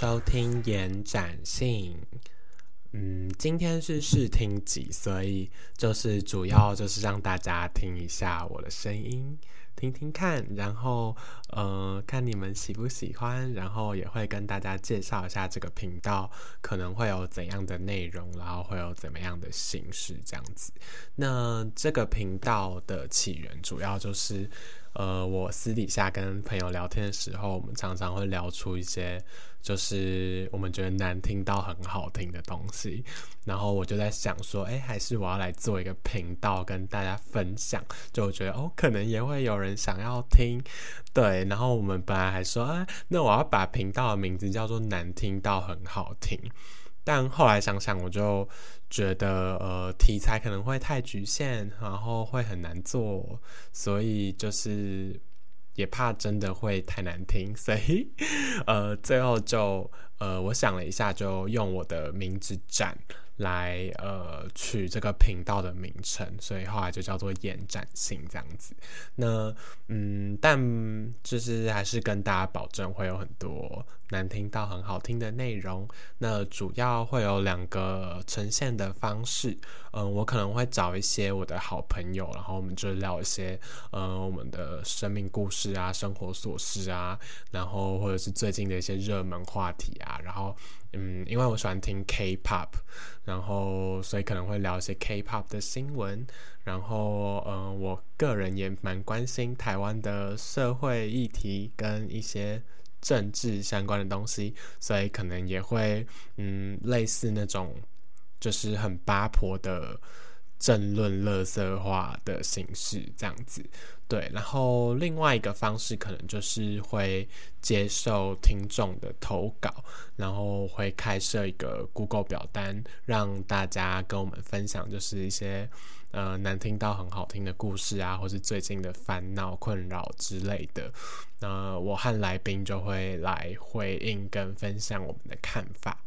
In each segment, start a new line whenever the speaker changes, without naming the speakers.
收听延展性。嗯，今天是试听集，所以就是主要就是让大家听一下我的声音，听听看，然后呃，看你们喜不喜欢，然后也会跟大家介绍一下这个频道可能会有怎样的内容，然后会有怎么样的形式这样子。那这个频道的起源主要就是。呃，我私底下跟朋友聊天的时候，我们常常会聊出一些就是我们觉得难听到很好听的东西，然后我就在想说，哎，还是我要来做一个频道跟大家分享，就觉得哦，可能也会有人想要听，对，然后我们本来还说，哎，那我要把频道的名字叫做难听到很好听。但后来想想，我就觉得呃题材可能会太局限，然后会很难做，所以就是也怕真的会太难听，所以呃最后就呃我想了一下，就用我的名字站。来呃取这个频道的名称，所以后来就叫做延展性这样子。那嗯，但就是还是跟大家保证会有很多难听到很好听的内容。那主要会有两个呈现的方式。嗯，我可能会找一些我的好朋友，然后我们就聊一些呃我们的生命故事啊、生活琐事啊，然后或者是最近的一些热门话题啊，然后。嗯，因为我喜欢听 K-pop，然后所以可能会聊一些 K-pop 的新闻，然后嗯，我个人也蛮关心台湾的社会议题跟一些政治相关的东西，所以可能也会嗯类似那种就是很八婆的。政论、乐色化的形式这样子，对。然后另外一个方式可能就是会接受听众的投稿，然后会开设一个 Google 表单，让大家跟我们分享，就是一些呃难听到很好听的故事啊，或是最近的烦恼、困扰之类的。那我和来宾就会来回应跟分享我们的看法。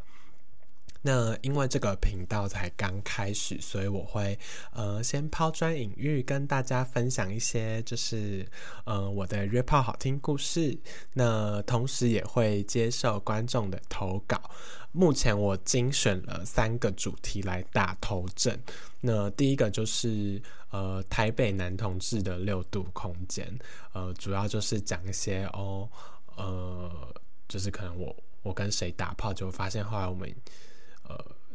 那因为这个频道才刚开始，所以我会呃先抛砖引玉，跟大家分享一些就是呃我的约炮好听故事。那同时也会接受观众的投稿。目前我精选了三个主题来打头阵。那第一个就是呃台北男同志的六度空间，呃主要就是讲一些哦呃就是可能我我跟谁打炮，就发现后来我们。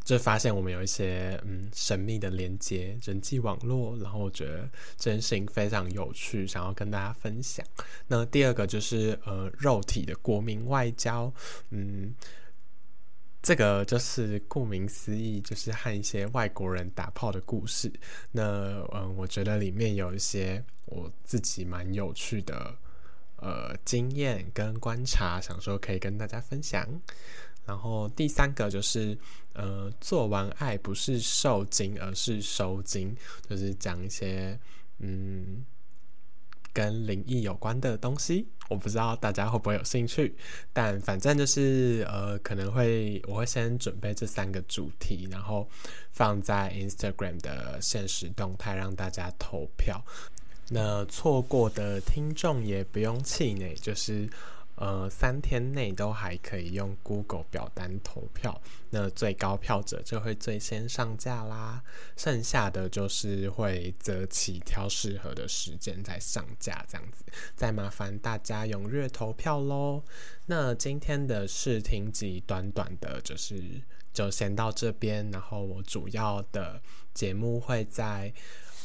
就发现我们有一些嗯神秘的连接人际网络，然后我觉得这件事情非常有趣，想要跟大家分享。那第二个就是呃肉体的国民外交，嗯，这个就是顾名思义，就是和一些外国人打炮的故事。那嗯，我觉得里面有一些我自己蛮有趣的呃经验跟观察，想说可以跟大家分享。然后第三个就是，呃，做完爱不是受精，而是收精，就是讲一些嗯跟灵异有关的东西。我不知道大家会不会有兴趣，但反正就是呃，可能会我会先准备这三个主题，然后放在 Instagram 的现实动态让大家投票。那错过的听众也不用气馁，就是。呃，三天内都还可以用 Google 表单投票，那最高票者就会最先上架啦。剩下的就是会择期挑适合的时间再上架，这样子。再麻烦大家踊跃投票喽。那今天的试听集短短的，就是就先到这边，然后我主要的节目会在。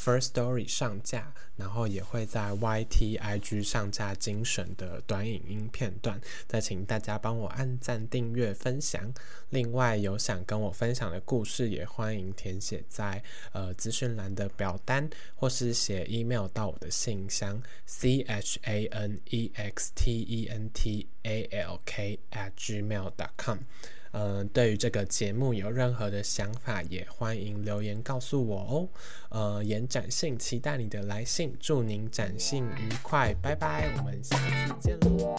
First Story 上架，然后也会在 YT IG 上架精选的短影音片段，再请大家帮我按赞、订阅、分享。另外，有想跟我分享的故事，也欢迎填写在呃资讯栏的表单，或是写 email 到我的信箱 c h a n e x t e n t a l k at gmail dot com。嗯，对于这个节目有任何的想法，也欢迎留言告诉我哦。呃，延展性，期待你的来信，祝您展信愉快，拜拜，我们下次见喽。